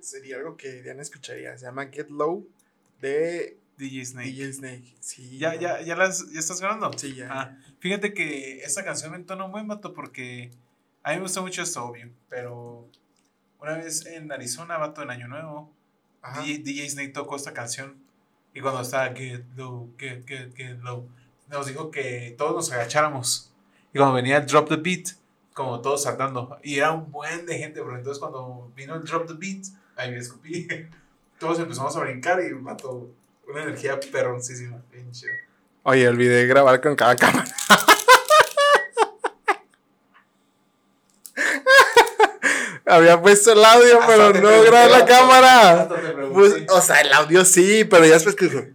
sería algo que Diana escucharía. Se llama Get Low de DJ Snake. DJ Snake, sí. ¿Ya, ya, ya, las, ya estás grabando? Sí, ya. Ah, fíjate que esta canción me entona un buen vato porque a mí me gusta mucho esto, obvio. Pero una vez en Arizona, vato, en Año Nuevo, DJ, DJ, Snake tocó esta canción. Y cuando estaba Get Low, Get, Get, Get Low, nos dijo que todos nos agacháramos. Y cuando venía el Drop the Beat, como todos saltando. Y era un buen de gente, pero entonces cuando vino el Drop the Beat, Ahí me escupí. Todos empezamos a brincar y mató una energía perroncísima. Pinche. Oye, olvidé grabar con cada cámara. Había puesto el audio, pero no grabé la cámara. Pues, o sea, el audio sí, pero ya después que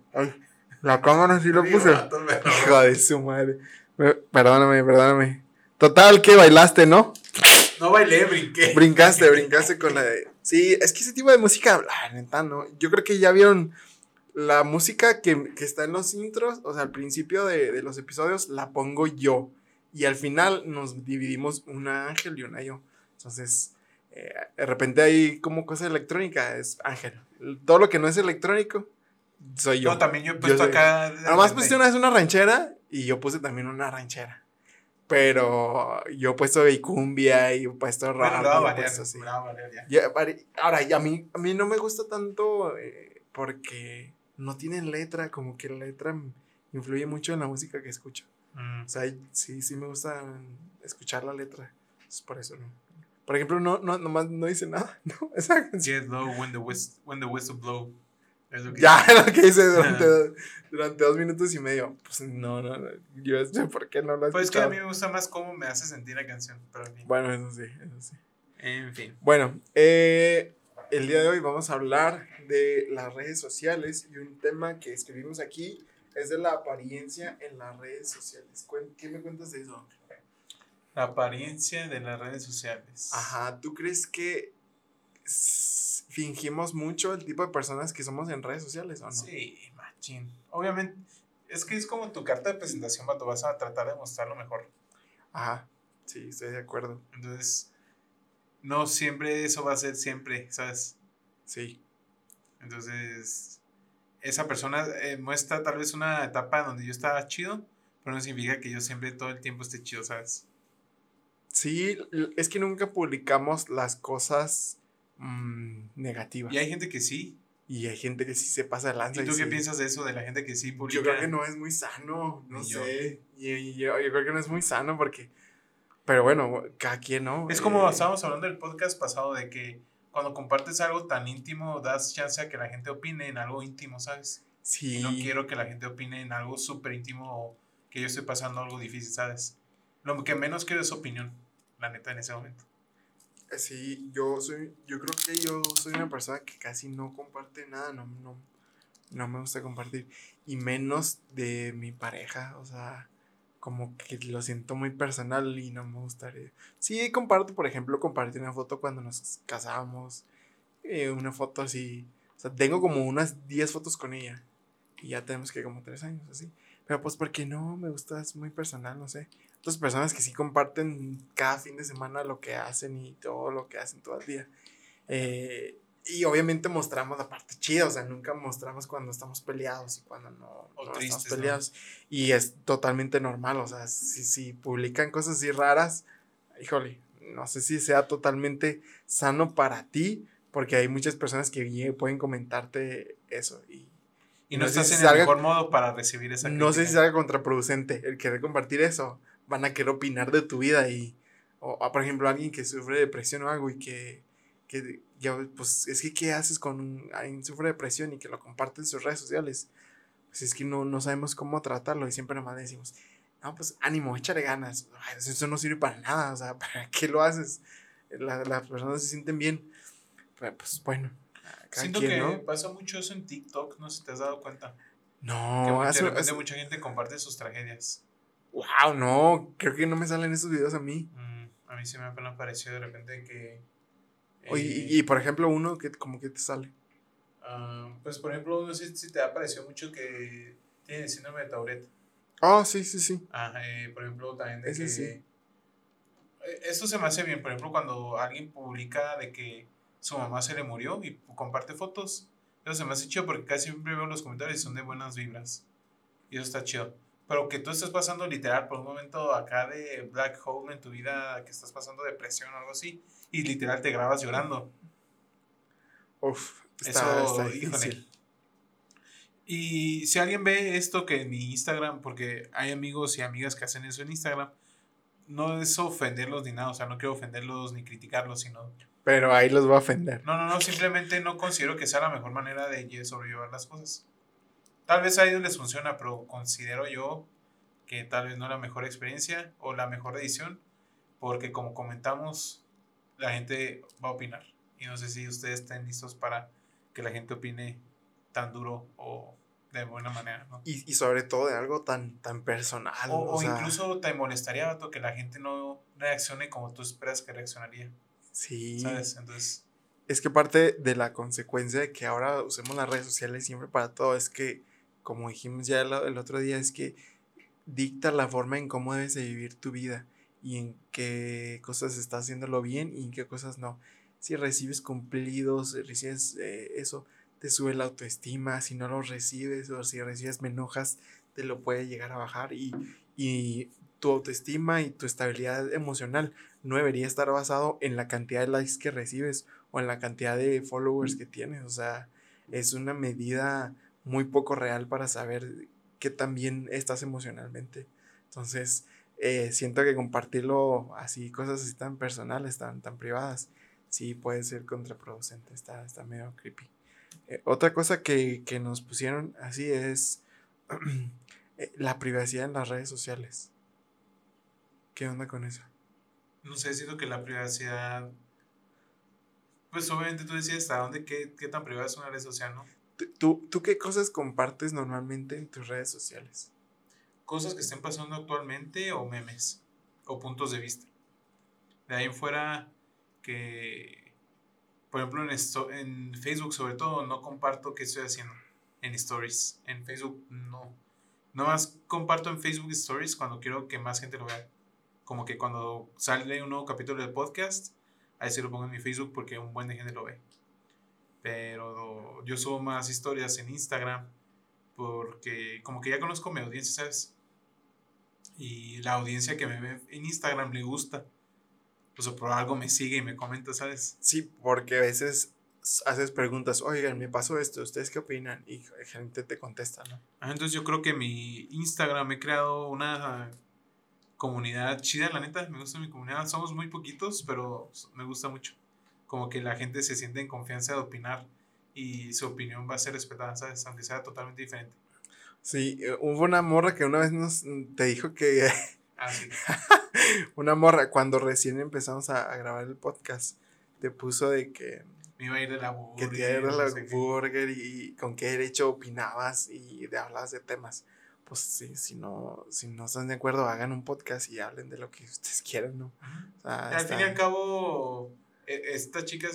la cámara sí lo puse. Hijo de su madre. Perdóname, perdóname. Total, que bailaste, ¿no? No bailé, brinqué. Brincaste, brincaste con la de. Sí, es que ese tipo de música, la neta, ¿no? Yo creo que ya vieron la música que, está en los intros, o sea, al principio de, los episodios, la pongo yo. Y al final nos dividimos una Ángel y una yo. Entonces, eh, de repente hay como cosa electrónica, es Ángel. Todo lo que no es electrónico, soy yo. No, también yo he puesto acá. Además puse una vez una ranchera y yo puse también una ranchera. Pero yo he puesto cumbia y he puesto rap. ahora, y a mí, a mí no me gusta tanto eh, porque no tienen letra, como que la letra influye mucho en la música que escucho. Mm. O sea, sí, sí me gusta escuchar la letra. Es por eso, ¿no? Por ejemplo, no, no, nomás no dice nada, ¿no? Esa canción. Get low when the, when the whistle blow. Ya, lo que hice durante, durante, dos minutos y medio. Pues no, no, no. Yo sé por qué no lo Pues es que a mí me gusta más cómo me hace sentir la canción. Pero Bueno, eso sí, eso sí. En fin. Bueno, eh, el día de hoy vamos a hablar de las redes sociales y un tema que escribimos aquí es de la apariencia en las redes sociales. ¿Qué me cuentas de eso? La apariencia de las redes sociales. Ajá, ¿tú crees que fingimos mucho el tipo de personas que somos en redes sociales o no? Sí, machín. Obviamente, es que es como tu carta de presentación, tú vas a tratar de mostrar lo mejor. Ajá, sí, estoy de acuerdo. Entonces, no siempre eso va a ser siempre, ¿sabes? Sí. Entonces, esa persona eh, muestra tal vez una etapa donde yo estaba chido, pero no significa que yo siempre todo el tiempo esté chido, ¿sabes? Sí, es que nunca publicamos las cosas mmm, negativas. Y hay gente que sí. Y hay gente que sí se pasa de lanza. ¿Y tú qué piensas de eso, de la gente que sí publica? Yo creo que no es muy sano, no sé. Y, yo, creo que no es muy sano porque... Pero bueno, cada quien, ¿no? Es como eh, estábamos hablando del podcast pasado de que cuando compartes algo tan íntimo, das chance a que la gente opine en algo íntimo, ¿sabes? Sí. Y no quiero que la gente opine en algo súper íntimo o que yo esté pasando algo difícil, ¿sabes? Lo que menos quiero es opinión, la neta, en ese momento. Eh, sí, yo soy, yo creo que yo soy una persona que casi no comparte nada, no, no, no me gusta compartir. Y menos de mi pareja, o sea, como que lo siento muy personal y no me gustaría. Sí, comparto, por ejemplo, compartí una foto cuando nos casábamos, eh, una foto así, o sea, tengo como unas 10 fotos con ella y ya tenemos que como 3 años así. Pero pues porque no, me gusta, es muy personal, no sé. Otras personas que sí comparten cada fin de semana lo que hacen y todo lo que hacen todo el día. Eh, y obviamente mostramos la parte chida, o sea, nunca mostramos cuando estamos peleados y cuando no, estamos peleados. Y es totalmente normal, o sea, si, si publican cosas así raras, híjole, no sé si sea totalmente sano para ti, porque hay muchas personas que pueden comentarte eso y... Y no, estás en el mejor modo para recibir esa crítica. No sé si sea contraproducente el querer compartir eso. Van a querer opinar de tu vida y... O, por ejemplo, alguien que sufre depresión o algo y que que ya, pues es que ¿qué haces con alguien sufre depresión y que lo comparte en sus redes sociales? Pues es que no, no sabemos cómo tratarlo y siempre nomás decimos, no, pues ánimo, échale ganas, eso no sirve para nada, o sea, ¿para qué lo haces? las personas se sienten bien, pero pues bueno. Siento que pasa mucho eso en TikTok, no sé si te has dado cuenta. No, que de repente mucha gente comparte sus tragedias. Wow, no, creo que no me salen esos videos a mí. Mm, a mí sí me han aparecido de repente que Oye, y, eh, por ejemplo, uno que como que te sale. Ah, pues por ejemplo, no sé si te ha parecido mucho que tiene síndrome de Tourette. Ah, sí, sí, sí. Ah, por ejemplo, también de que... Sí. Eh, esto se me hace bien, por ejemplo, cuando alguien publica de que su mamá se le murió y comparte fotos. Eso se me hace chido porque casi siempre veo los comentarios y son de buenas vibras. Y eso está chido. Pero que tú estés pasando literal por un momento acá de black hole en tu vida, que estás pasando depresión o algo así, y literal te grabas llorando. Uf, está, Eso, difícil. Y si alguien ve esto que en mi Instagram, porque hay amigos y amigas que hacen eso en Instagram, no es ofenderlos ni nada, o sea, no quiero ofenderlos ni criticarlos, sino... Pero ahí los va a ofender. No, no, no, simplemente no considero que sea la mejor manera de sobrellevar las cosas. Tal vez a ellos les funciona, pero considero yo que tal vez no es la mejor experiencia o la mejor edición, porque como comentamos, la gente va a opinar. Y no sé si ustedes estén listos para que la gente opine tan duro o de buena manera, ¿no? Y, y sobre todo de algo tan, tan personal. O, incluso te molestaría, que la gente no reaccione como tú esperas que reaccionaría. Sí. ¿Sabes? Entonces... Es que parte de la consecuencia de que ahora usemos las redes sociales siempre para todo es que, como dijimos ya el, otro día, es que dicta la forma en cómo debes de vivir tu vida y en qué cosas estás haciéndolo bien y en qué cosas no. Si recibes cumplidos, recibes eh, eso, te sube la autoestima, si no lo recibes o si recibes me enojas, te lo puede llegar a bajar y, y tu autoestima y tu estabilidad emocional no debería estar basado en la cantidad de likes que recibes o en la cantidad de followers que tienes. O sea, es una medida muy poco real para saber qué tan bien estás emocionalmente. Entonces, eh, siento que compartirlo así, cosas así tan personales, tan, tan privadas, sí puede ser contraproducente, está, está medio creepy. Eh, otra cosa que, nos pusieron así es eh, la privacidad en las redes sociales. ¿Qué onda con eso? No sé, siento que la privacidad. Pues obviamente tú decías hasta dónde, qué, qué tan privada es una red social, ¿no? ¿Tú, ¿Tú qué cosas compartes normalmente en tus redes sociales? Cosas que estén pasando actualmente o memes o puntos de vista. De ahí en fuera que, por ejemplo, en, esto, en Facebook sobre todo no comparto qué estoy haciendo en stories. En Facebook no. más comparto en Facebook stories cuando quiero que más gente lo vea. Como que cuando sale un nuevo capítulo del podcast, ahí sí lo pongo en mi Facebook porque un buen de gente lo ve. Pero yo subo más historias en Instagram porque como que ya conozco mi audiencia, ¿sabes? Y la audiencia que me ve en Instagram le gusta. Pues por algo me sigue y me comenta, ¿sabes? Sí, porque a veces haces preguntas, oigan, me pasó esto, ¿ustedes qué opinan? Y gente te contesta, ¿no? Ah, entonces yo creo que mi Instagram he creado una comunidad chida, la neta, me gusta mi comunidad. Somos muy poquitos, pero me gusta mucho como que la gente se siente en confianza de opinar y su opinión va a ser respetada, ¿sabes? Aunque sea totalmente diferente. Sí, eh, hubo una morra que una vez nos mm, te dijo que... Ah, sí. una morra, cuando recién empezamos a, grabar el podcast, te puso de que... Me iba a ir de la burger. Que te iba a ir de la burger y, con qué derecho opinabas y de hablabas de temas. Pues sí, si no, si no están de acuerdo, hagan un podcast y hablen de lo que ustedes quieran, ¿no? O sea, al fin y al cabo, e, esta chica,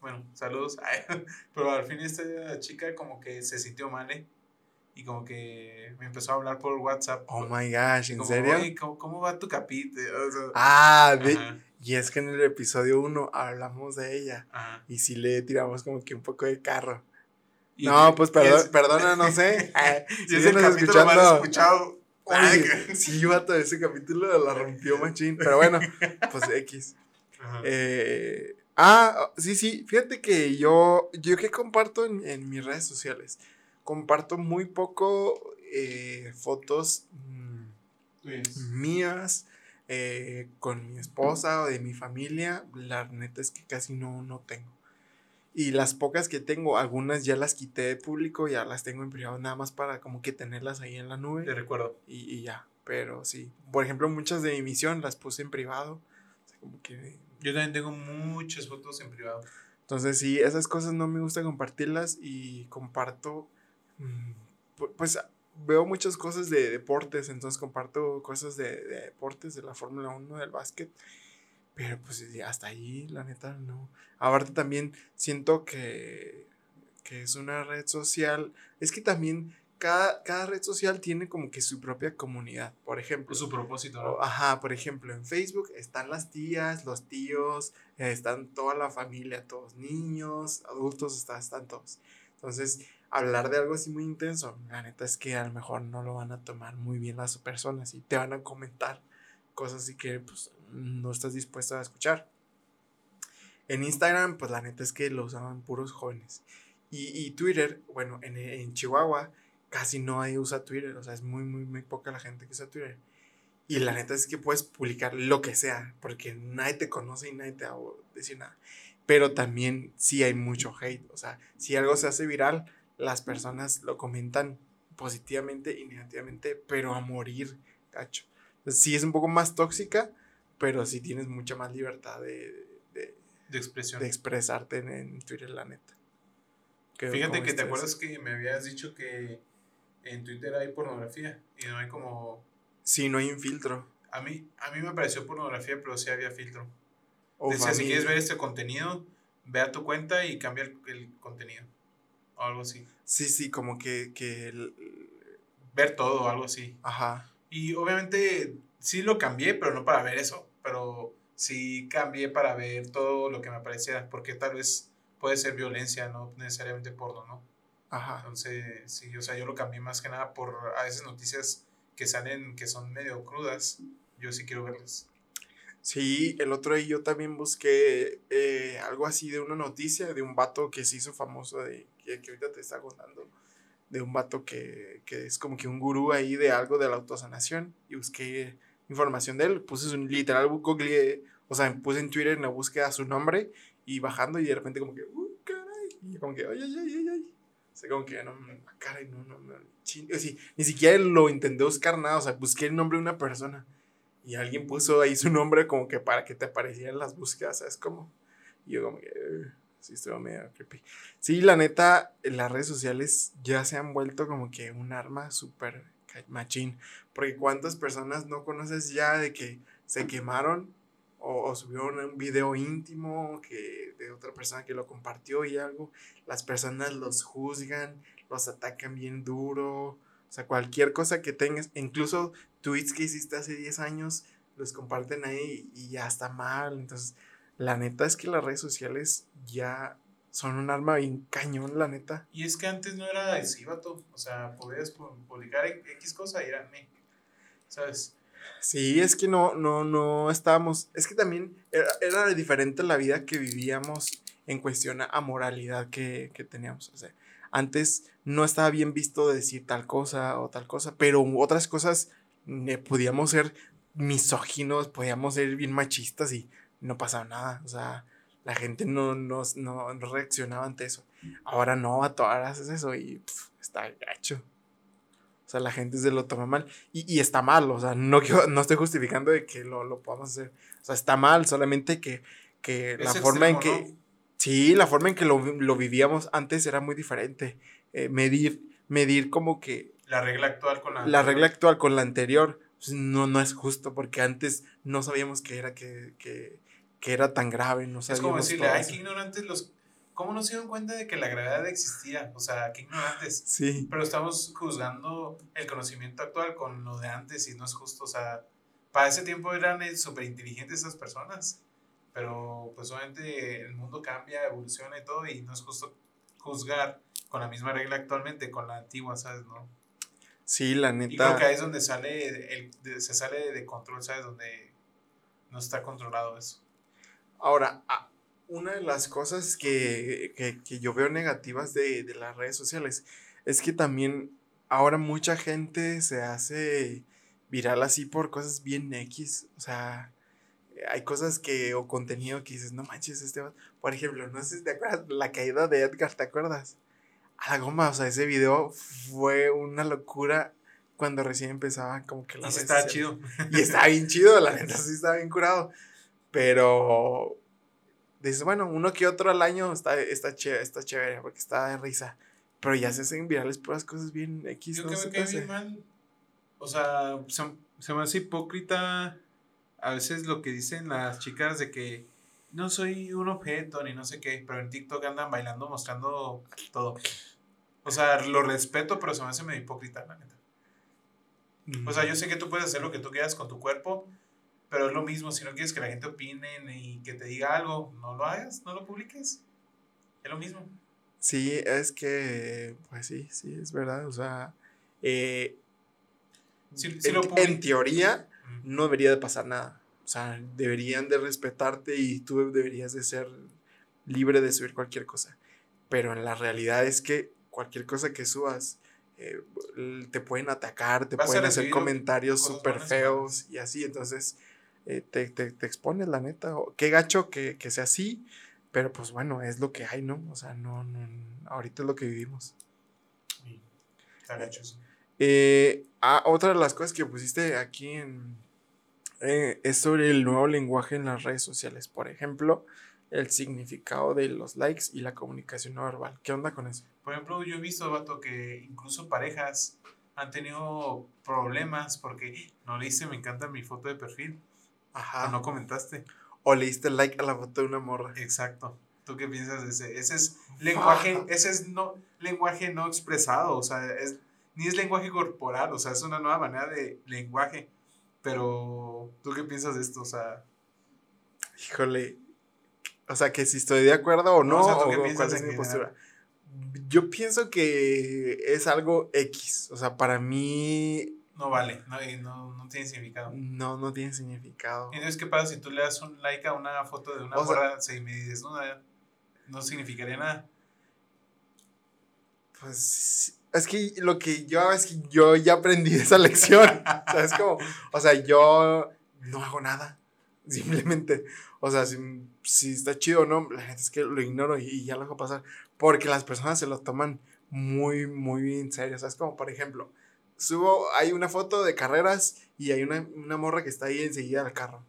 bueno, saludos, pero al fin esta chica como que se sintió mal, ¿eh? Y como que me empezó a hablar por WhatsApp. Oh my gosh, ¿en serio? ¿cómo, va tu capítulo? ah, y es que en el episodio 1 hablamos de ella. Y si le tiramos como que un poco de carro. no, pues perdón, perdona, no sé. si ese capítulo escuchando. escuchado. sí, vato, ese capítulo la rompió machín. Pero bueno, pues X. Eh, ah, sí, sí, fíjate que yo, yo que comparto en, mis redes sociales, comparto muy poco eh, fotos mm, mías eh, con mi esposa o de mi familia, la neta es que casi no, no tengo. Y las pocas que tengo, algunas ya las quité de público, ya las tengo en privado, nada más para como que tenerlas ahí en la nube. Te recuerdo. Y, y ya, pero sí. Por ejemplo, muchas de mi misión las puse en privado. Como que yo también tengo muchas fotos en privado. Entonces, sí, esas cosas no me gusta compartirlas y comparto, mm, pues veo muchas cosas de deportes, entonces comparto cosas de, deportes, de la Fórmula 1, del básquet, pero pues hasta ahí, la neta, no. Aparte también siento que, que es una red social, es que también cada, red social tiene como que su propia comunidad, por ejemplo. Su propósito, Ajá, por ejemplo, en Facebook están las tías, los tíos, están toda la familia, todos niños, adultos, están, están todos. Entonces, hablar de algo así muy intenso, la neta es que a lo mejor no lo van a tomar muy bien las personas y te van a comentar cosas así que pues no estás dispuesto a escuchar. En Instagram, pues la neta es que lo usaban puros jóvenes. Y, y Twitter, bueno, en, en Chihuahua casi no hay usa Twitter, o sea, es muy, muy, muy poca la gente que usa Twitter. Y la neta es que puedes publicar lo que sea, porque nadie te conoce y nadie te va a decir nada. Pero también sí hay mucho hate, o sea, si algo se hace viral, las personas lo comentan positivamente y negativamente, pero a morir, cacho. sí es un poco más tóxica, pero sí tienes mucha más libertad de, de, expresión. De expresarte en, en Twitter, la neta. Fíjate que te acuerdas que me habías dicho que en Twitter hay pornografía y no hay como... Sí, no hay un filtro. A mí, a mí me pareció pornografía, pero sí había filtro. Decía, si quieres ver este contenido, ve a tu cuenta y cambia el, contenido. O algo así. Sí, sí, como que... que Ver todo o algo así. Ajá. Y obviamente sí lo cambié, pero no para ver eso. Pero sí cambié para ver todo lo que me apareciera. Porque tal vez puede ser violencia, no necesariamente porno, ¿no? Ajá. Entonces, sí, o sea, yo lo cambié más que nada por a veces noticias que salen que son medio crudas. Yo sí quiero verlas. Sí, el otro día yo también busqué eh, algo así de una noticia de un vato que se hizo famoso, de, que, ahorita te está contando, de un vato que, que, es como que un gurú ahí de algo de la autosanación y busqué información de él, puse un literal Google, o sea, puse en Twitter en la búsqueda su nombre y bajando y de repente como que, Y yo como que, ay, ay, ay, ay, sea, como que no, cara, no, no, no, ching, o ni siquiera lo intenté buscar nada, o sea, busqué el nombre de una persona y alguien puso ahí su nombre como que para que te aparecieran las búsquedas, ¿sabes cómo? Y yo como que, sí, estuvo creepy. Sí, la neta, las redes sociales ya se han vuelto como que un arma súper machín, porque cuántas personas no conoces ya de que se quemaron o, subieron un video íntimo que, de otra persona que lo compartió y algo, las personas los juzgan, los atacan bien duro, o sea, cualquier cosa que tengas, incluso tweets que hiciste hace 10 años, los comparten ahí y ya está mal, entonces la neta es que las redes sociales ya son un arma bien cañón, la neta. Y es que antes no era así. O sea, podías publicar X cosa y era me. ¿Sabes? Sí, es que no, no, no estábamos. Es que también era, diferente la vida que vivíamos en cuestión a moralidad que, que teníamos. O sea, antes no estaba bien visto decir tal cosa o tal cosa, pero otras cosas eh, podíamos ser misóginos, podíamos ser bien machistas y no pasaba nada. O sea, la gente no, no, no reaccionaba ante eso. Ahora no, a todas haces eso y está gacho. O sea, la gente se lo toma mal. Y, y está mal, o sea, no, no estoy justificando de que lo, lo, podamos hacer. O sea, está mal, solamente que, que la forma en que... Sí, la forma en que lo, lo vivíamos antes era muy diferente. Eh, medir, medir como que... La regla actual con la... La regla actual con la anterior pues, no, no es justo, porque antes no sabíamos que era, que, que, que era tan grave. No es como decirle, ay, qué ignorantes los ¿Cómo no se dieron cuenta de que la gravedad existía? O sea, qué ignorantes. Sí. Pero estamos juzgando el conocimiento actual con lo de antes y no es justo. O sea, para ese tiempo eran eh, súper inteligentes esas personas. Pero pues obviamente el mundo cambia, evoluciona y todo y no es justo juzgar con la misma regla actualmente con la antigua, ¿sabes? ¿No? Sí, la neta. Y creo que ahí es donde sale el, se sale de control, ¿sabes? Donde no está controlado eso. Ahora, una de las cosas que, yo veo negativas de, las redes sociales es que también ahora mucha gente se hace viral así por cosas bien X. O sea, hay cosas que, o contenido que dices, no manches, este Por ejemplo, no sé si te acuerdas, la caída de Edgar, ¿te acuerdas? A la goma, o sea, ese video fue una locura cuando recién empezaba como que la... Y estaba chido. Y estaba bien chido, la neta sí estaba bien curado. Pero dices, bueno, uno que otro al año está, está, chévere, está chévere porque está de risa. Pero ya se hacen virales puras cosas bien X. Yo no que me cae mal. O sea, se, se, me hace hipócrita a veces lo que dicen las chicas de que no soy un objeto ni no sé qué, pero en TikTok andan bailando mostrando todo. O sea, lo respeto, pero se me hace medio hipócrita, la neta. O sea, yo sé que tú puedes hacer lo que tú quieras con tu cuerpo, pero es lo mismo, si no quieres que la gente opine y que te diga algo, no lo hagas, no lo publiques. Es lo mismo. Sí, es que, pues sí, sí, es verdad. O sea, eh, en, teoría no debería de pasar nada. O sea, deberían de respetarte y tú deberías de ser libre de subir cualquier cosa. Pero en la realidad es que cualquier cosa que subas, eh, te pueden atacar, te pueden hacer comentarios súper feos y así. Entonces, eh, te, te, te, expones, la neta. Qué gacho que, que, sea así, pero pues bueno, es lo que hay, ¿no? O sea, no, no ahorita es lo que vivimos. está gacho eso. Eh, ah, otra de las cosas que pusiste aquí en, eh, es sobre el nuevo lenguaje en las redes sociales. Por ejemplo, el significado de los likes y la comunicación no verbal. ¿Qué onda con eso? Por ejemplo, yo he visto, vato, que incluso parejas han tenido problemas porque no le hice me encanta mi foto de perfil. Ajá. no comentaste. O le diste like a la foto de una morra. Exacto. ¿Tú qué piensas de ese? Ese es lenguaje, ese es no, lenguaje no expresado, o sea, es, ni es lenguaje corporal, o sea, es una nueva manera de lenguaje. Pero, ¿tú qué piensas de esto? O sea. Híjole. O sea, que si estoy de acuerdo o no, o, cuál es mi postura. Yo pienso que es algo X. O sea, para mí no vale, no, no, no, tiene significado. No, no tiene significado. Entonces, ¿qué pasa si tú le das un like a una foto de una morra desnuda? No significaría nada. Pues es que lo que yo es que yo ya aprendí esa lección. o sea, es como, o sea, yo no hago nada. Simplemente, o sea, si, está chido o no, la gente es que lo ignoro y, ya lo dejo pasar. Porque las personas se lo toman muy, muy en serio. O sea, es como, por ejemplo, subo, hay una foto de carreras y hay una, morra que está ahí enseguida al carro.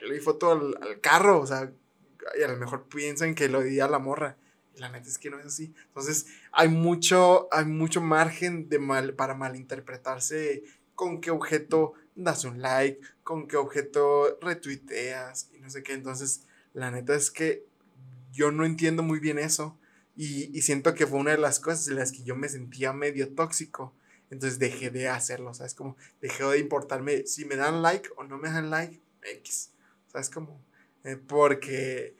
Yo le di foto al, carro, o sea, y a lo mejor piensan que lo di a la morra. La neta es que no es así. Entonces, hay mucho, hay mucho margen de mal, para malinterpretarse con qué objeto das un like, con qué objeto retuiteas y no sé qué. Entonces, la neta es que yo no entiendo muy bien eso. Y, y, siento que fue una de las cosas en las que yo me sentía medio tóxico. Entonces dejé de hacerlo, ¿sabes? Como dejé de importarme si me dan like o no me dan like, X. ¿Sabes? Como, eh, porque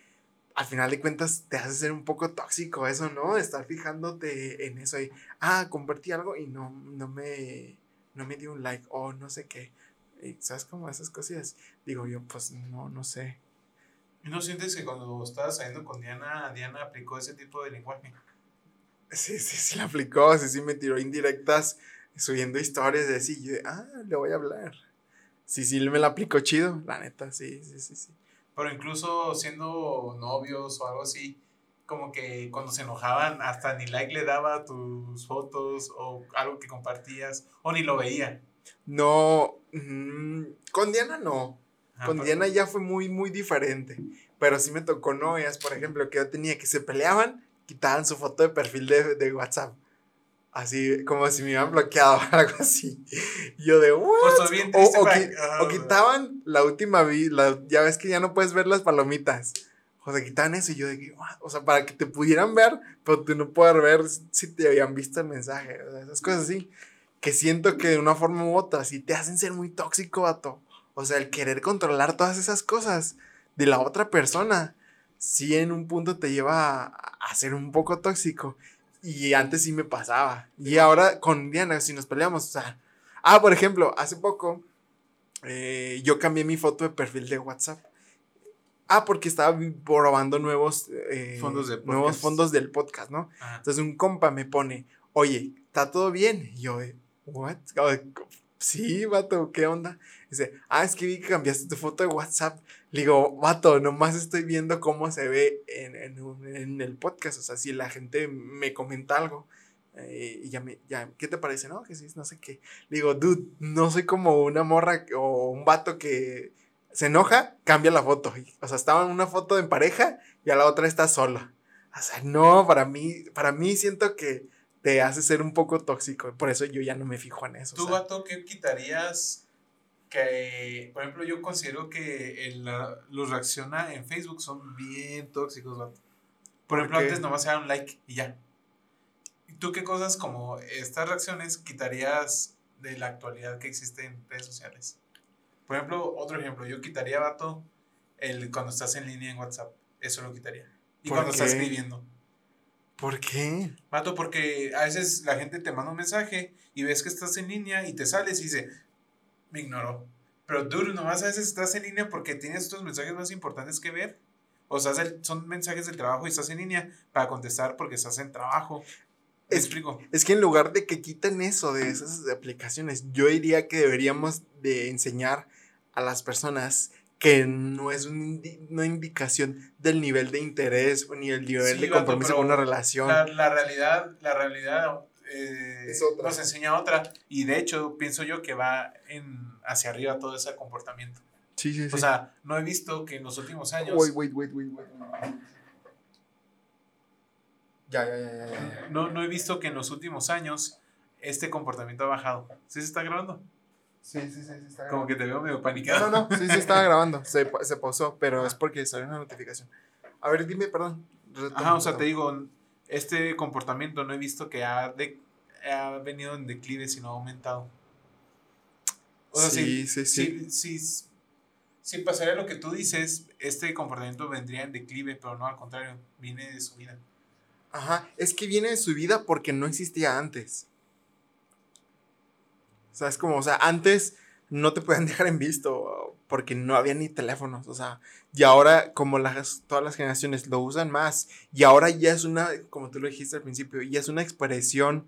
al final de cuentas te hace ser un poco tóxico eso, ¿no? Estar fijándote en eso y, ah, compartí algo y no, no me, no me dio un like o no sé qué. ¿Sabes cómo esas cosillas? Digo yo, pues no, no sé. ¿Y no sientes que cuando estabas saliendo con Diana, Diana aplicó ese tipo de lenguaje? Sí, sí, sí, la aplicó, sí, sí, me tiró indirectas subiendo historias de así, yo, ah, le voy a hablar. Sí, sí, me la aplicó chido, la neta, sí, sí, sí, sí. Pero incluso siendo novios o algo así, como que cuando se enojaban, hasta ni like le daba a tus fotos o algo que compartías, o ni lo veía. No, mm, con Diana no. Ah, con Diana ya fue muy, muy diferente. Pero sí me tocó novias, por ejemplo, que yo tenía que se peleaban, quitaban su foto de perfil de, de WhatsApp. Así, como si me hubieran bloqueado o algo así. yo de, ¿what? o, quitaban la última, la, ya ves que ya no puedes ver las palomitas. O sea, quitaban eso y yo de, o sea, para que te pudieran ver, pero tú no puedes ver si te habían visto el mensaje. O sea, esas cosas así que siento que de una forma u otra sí te hacen ser muy tóxico, vato. O sea, el querer controlar todas esas cosas de la otra persona, sí en un punto te lleva a, ser un poco tóxico. Y antes sí me pasaba. Y ahora con Diana, si nos peleamos, o sea. Ah, por ejemplo, hace poco eh, yo cambié mi foto de perfil de WhatsApp. Ah, porque estaba probando nuevos, eh, fondos, nuevos fondos del podcast, ¿no? Entonces un compa me pone, oye, ¿está todo bien? Y yo, ¿what? Sí, vato, ¿qué onda? Dice, ah, es que vi que cambiaste tu foto de WhatsApp. Le digo, vato, nomás estoy viendo cómo se ve en, en, el podcast. O sea, si la gente me comenta algo. Eh, y ya me, ya, ¿qué te parece? No, que sí, no sé qué. Le digo, dude, no soy como una morra o un vato que se enoja, cambia la foto. O sea, estaba en una foto en pareja y a la otra está sola. O sea, no, para mí, para mí siento que te hace ser un poco tóxico. Por eso yo ya no me fijo en eso. ¿Tú, vato, qué quitarías? Que, por ejemplo, yo considero que el, los reacciona en Facebook son bien tóxicos, vato. Por ejemplo, antes nomás se un like y ya. ¿Tú qué cosas como estas reacciones quitarías de la actualidad que existe en redes sociales? Por ejemplo, otro ejemplo, yo quitaría, vato, el cuando estás en línea en WhatsApp. Eso lo quitaría. Y cuando estás escribiendo. ¿Por qué? Mato, porque a veces la gente te manda un mensaje y ves que estás en línea y te sales y dice, me ignoró. Pero tú nomás a veces estás en línea porque tienes otros mensajes más importantes que ver. O sea, son mensajes del trabajo y estás en línea para contestar porque estás en trabajo. Es, explico? es que en lugar de que quiten eso de esas aplicaciones, yo diría que deberíamos de enseñar a las personas que no es una indicación del nivel de interés ni el nivel de compromiso con una relación. La, realidad, la realidad eh, nos enseña otra y de hecho pienso yo que va en, hacia arriba todo ese comportamiento. Sí, sí, sí. O sea, no he visto que en los últimos años... Wait, wait, wait, wait, wait. Ya, ya, ya, ya, No, no he visto que en los últimos años este comportamiento ha bajado. ¿Sí se está grabando? Sí, sí, sí, sí está grabando. Como que te veo medio panicado. No, no, sí, sí estaba grabando. Se, se pausó, pero es porque salió una notificación. A ver, dime, perdón. Ajá, o sea, te digo, este comportamiento no he visto que ha, de, ha venido en declive, sino ha aumentado. O sea, sí, sí, sí. Si, si, si pasaría lo que tú dices, este comportamiento vendría en declive, pero no al contrario, viene de su vida. Ajá, es que viene de su vida porque no existía antes. O sea, es como, o sea, antes no te podían dejar en visto porque no había ni teléfonos, o sea, y ahora como las, todas las generaciones lo usan más y ahora ya es una, como tú lo dijiste al principio, ya es una expresión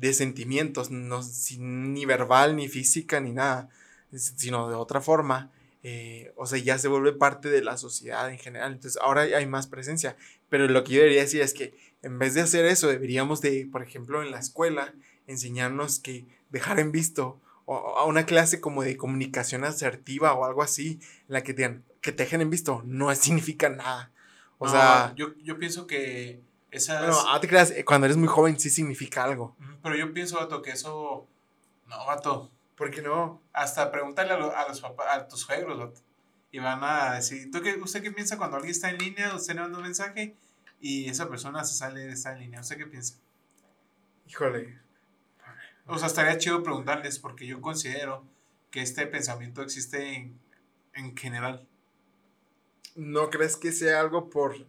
de sentimientos, no, ni verbal, ni física, ni nada, sino de otra forma. eh, o sea, ya se vuelve parte de la sociedad en general. Entonces, ahora hay más presencia. Pero lo que yo debería decir es que en vez de hacer eso, deberíamos de, por ejemplo, en la escuela, enseñarnos que dejar en visto o a una clase como de comunicación asertiva o algo así, en la que te, que te dejen en visto, no significa nada. O sea, yo, yo pienso que esas... Bueno, ah, te creas, eh, cuando eres muy joven sí significa algo. Pero yo pienso, Vato, que eso... No, Vato. ¿Por qué no? Hasta pregúntale a, los papás, a tus suegros, Vato. Y van a decir, ¿tú qué, ¿usted qué piensa cuando alguien está en línea, usted le manda un mensaje y esa persona se sale de esa línea? ¿Usted qué piensa? Híjole. O sea, estaría chido preguntarles porque yo considero que este pensamiento existe en, en general. ¿No crees que sea algo por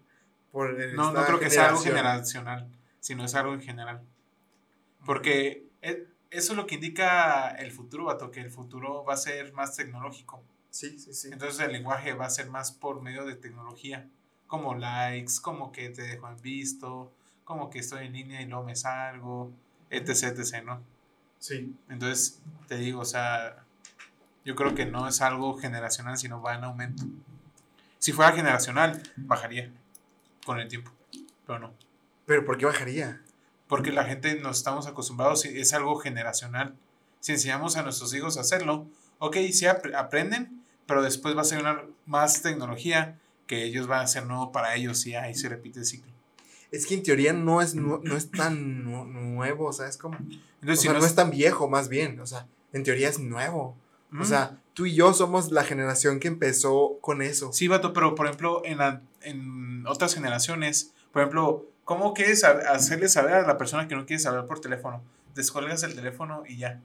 no, no creo que sea algo generacional, sino es algo en general. Porque e, eso es lo que indica el futuro, Bato, que el futuro va a ser más tecnológico. Sí, sí, sí. Entonces el lenguaje va a ser más por medio de tecnología, como likes, como que te dejo en visto, como que estoy en línea y no me salgo, etc, etc, ¿no? Sí. Entonces, te digo, o sea, yo creo que no es algo generacional, sino va en aumento. Si fuera generacional, bajaría con el tiempo, pero no. ¿Pero por qué bajaría? Porque la gente nos estamos acostumbrados, es algo generacional. Si enseñamos a nuestros hijos a hacerlo, ok, sí aprenden, pero después va a ser una más tecnología que ellos van a hacer nuevo para ellos y ahí se repite el ciclo. Es que en teoría no es, no, es tan nuevo, o sea, es como... Entonces, no, es, tan viejo, más bien, o sea, en teoría es nuevo. O sea, tú y yo somos la generación que empezó con eso. Sí, vato, pero por ejemplo, en, en otras generaciones, por ejemplo, ¿cómo quieres hacerle saber a la persona que no quiere saber por teléfono? Descuelgas el teléfono y ya.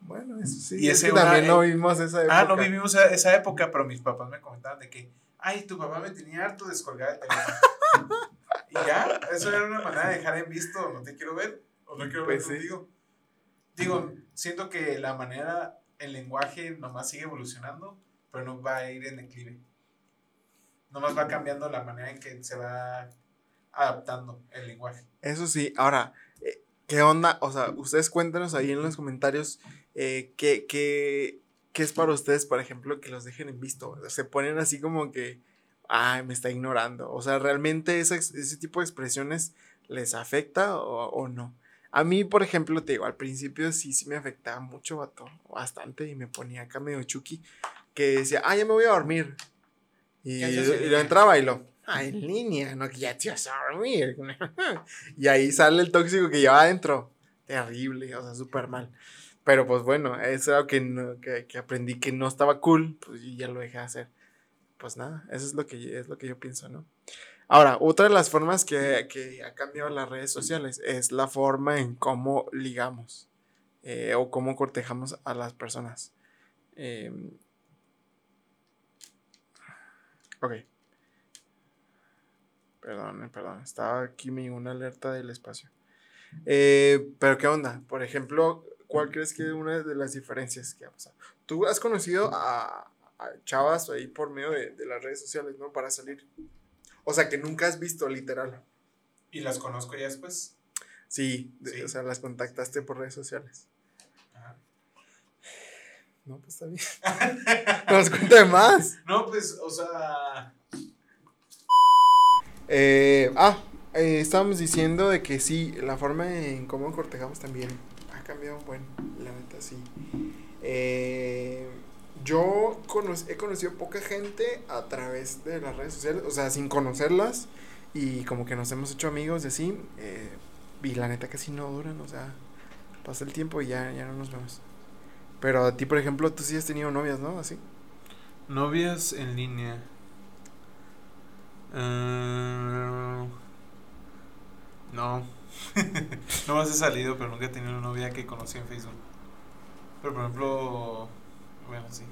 Bueno, eso sí. Y ese también no vivimos esa época. Ah, no vivimos esa época, pero mis papás me comentaban de que, ay, tu papá me tenía harto descolgar el teléfono. y ya, eso era una manera de dejar en visto, no te quiero ver, o no quiero ver pues contigo. Digo, siento que la manera el lenguaje nomás sigue evolucionando, pero no va a ir en declive. Nomás va cambiando la manera en que se va adaptando el lenguaje. Eso sí, ahora, eh, ¿qué onda? O sea, ustedes cuéntanos ahí en los comentarios eh, qué, qué, qué, es para ustedes, por ejemplo, que los dejen en visto. Se ponen así como que, ay, me está ignorando. O sea, ¿realmente ese, ese tipo de expresiones les afecta o, o no? A mí, por ejemplo, te digo, al principio sí, sí me afectaba mucho, vato, bastante, y me ponía acá medio chuki, que decía, ah, ya me voy a dormir. Y, lo entraba y lo, ah, en línea, no que ya te vas a dormir. y ahí sale el tóxico que lleva adentro. Terrible, o sea, súper mal. Pero pues bueno, eso era que, que, que, aprendí que no estaba cool, pues y ya lo dejé de hacer. Pues nada, eso es lo que, es lo que yo pienso, ¿no? Ahora, otra de las formas que, que ha cambiado las redes sociales es la forma en cómo ligamos eh, o cómo cortejamos a las personas. Em, ok. Perdón, eh, perdón. Estaba aquí mi una alerta del espacio. Eh, pero, ¿qué onda? Por ejemplo, ¿cuál crees que es una de las diferencias que ha pasado? Tú has conocido a, chavas ahí por medio de, de, las redes sociales, ¿no? Para salir. O sea, que nunca has visto, literal. ¿Y las conozco ya después? Sí, o sea, las contactaste por redes sociales. Ajá. No, pues está bien. Nos cuenta más. No, pues, o sea. Eh, ah, eh, estábamos diciendo de que sí, la forma en cómo cortejamos también ha cambiado, bueno, la neta sí. Eh yo he conocido poca gente a través de las redes sociales, o sea, sin conocerlas, y como que nos hemos hecho amigos y así, eh, y la neta casi no duran, o sea, pasa el tiempo y ya, ya no nos vemos. Pero a ti, por ejemplo, tú sí has tenido novias, ¿no? Así. Novias en línea. Uh, no. no más he salido, pero nunca he tenido una novia que conocí en Facebook. Pero por ejemplo, bueno, sí.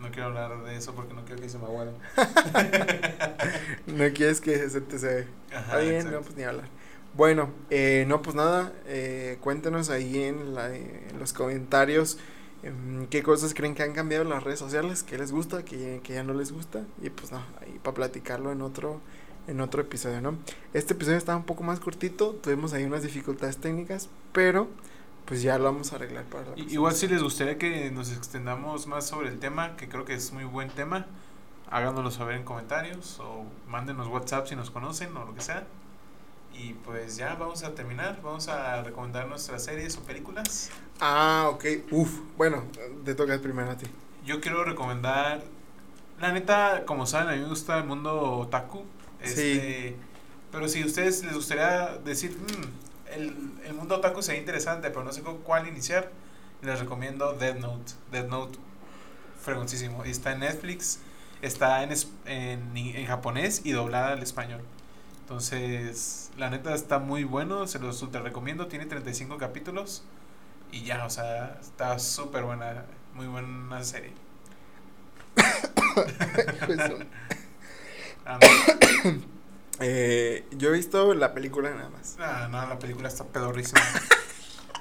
No quiero hablar de eso porque no quiero que se me aguade. no quieres que se te se... Ajá, bien, no, pues ni hablar. Bueno, eh, no, pues nada, eh, cuéntenos ahí en, la, en los comentarios em, qué cosas creen que han cambiado en las redes sociales, qué les gusta, qué, qué ya no les gusta, y pues nada, ahí para platicarlo en otro, en otro episodio, ¿no? Este episodio estaba un poco más cortito, tuvimos ahí unas dificultades técnicas, pero pues ya lo vamos a arreglar para la Igual si les gustaría que nos extendamos más sobre el tema, que creo que es muy buen tema, háganoslo saber en comentarios o mándenos WhatsApp si nos conocen o lo que sea. Y pues ya vamos a terminar, vamos a recomendar nuestras series o películas. Ah, ok, uf, bueno, te toca primero a ti. Yo quiero recomendar, la neta, como saben, a mí me gusta el mundo otaku. Este, sí. Pero si a ustedes les gustaría decir, mm, el, el, mundo otaku sería interesante, pero no sé con cuál iniciar, les recomiendo Dead Note. Dead Note, fregoncísimo. Está en Netflix, está en, en, en japonés y doblada al español. Entonces, la neta está muy bueno, se los te recomiendo, tiene 35 capítulos y ya, o sea, está súper buena, muy buena serie. eh, yo he visto la película nada más. Ah, no, la película está pedorrísima.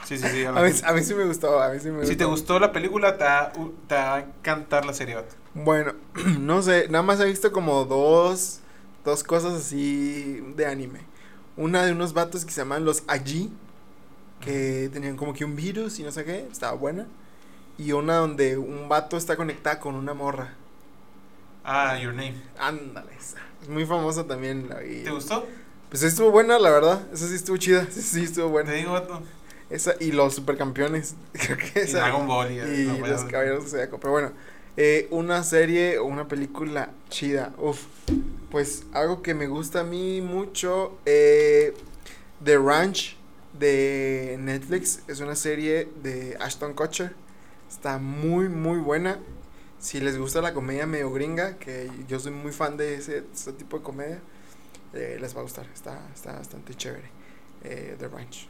Sí, sí, sí. A, mí, a mí, sí me gustó, a mí sí me gustó. Si te gustó la película, te va, te va a encantar la serie. Bueno, no sé, nada más he visto como dos dos cosas así de anime. Una de unos vatos que se llaman los Aji, que tenían como que un virus y no sé qué, estaba buena. Y una donde un vato está conectado con una morra. Ah, Your Name. Ándale, muy famosa también. ¿Te gustó? Pues estuvo buena, la verdad. Esa sí estuvo chida. Esa sí estuvo buena. Te digo, vato. Esa y los supercampeones. Creo que esa. Y Dragon Ball y, y los caballeros de Pero bueno, eh, una serie o una película chida. Uf. Pues algo que me gusta a mí mucho. Eh, The Ranch de Netflix. Es una serie de Ashton Kutcher. Está muy, muy buena. Si les gusta la comedia medio gringa, que yo soy muy fan de ese, tipo de comedia, eh, les va a gustar. Está, está bastante chévere. Eh, The Ranch.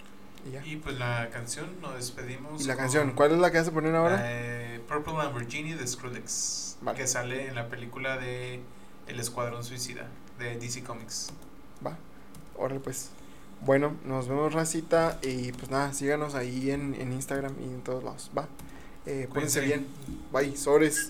Y, pues la canción, nos despedimos. ¿Y la canción? ¿Cuál es la que vas a poner ahora? Eh, Purple Lamborghini de Skrillex. Que sale en la película de El Escuadrón Suicida de DC Comics. Va, órale pues. Bueno, nos vemos racita y pues nada, síganos ahí en, en Instagram y en todos lados. Va, eh, pónganse bien. Bye, sobres.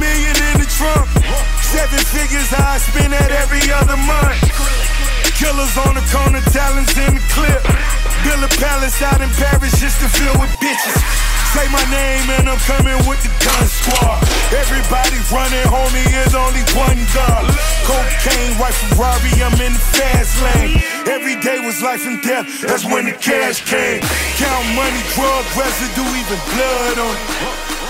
Seven figures I spend that every other month. Killers on the corner, talents in the clip. Build a palace out in Paris just to fill with bitches. Say my name and I'm coming with the gun squad. Everybody running, homie, is only one God. Cocaine, white Ferrari, I'm in the fast lane. Every day was life and death, that's when the cash came. Count money, drug residue, even blood on it.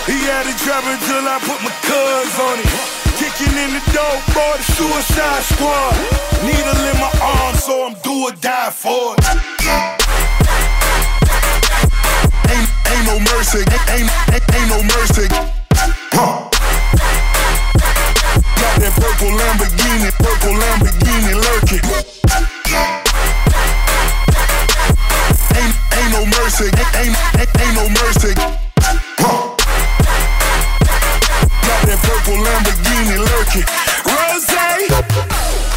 He had it driving till I put my cuz on it. Kicking in the door for the suicide squad. Needle in my arm, so I'm do or die for it. Ain't, no mercy. Ain't, ain't, ain't no mercy. Huh. Got that purple Lamborghini, purple Lamborghini lurking. Ain't, ain't no mercy. Ain't, ain't, ain't no mercy. Lurking. Rose.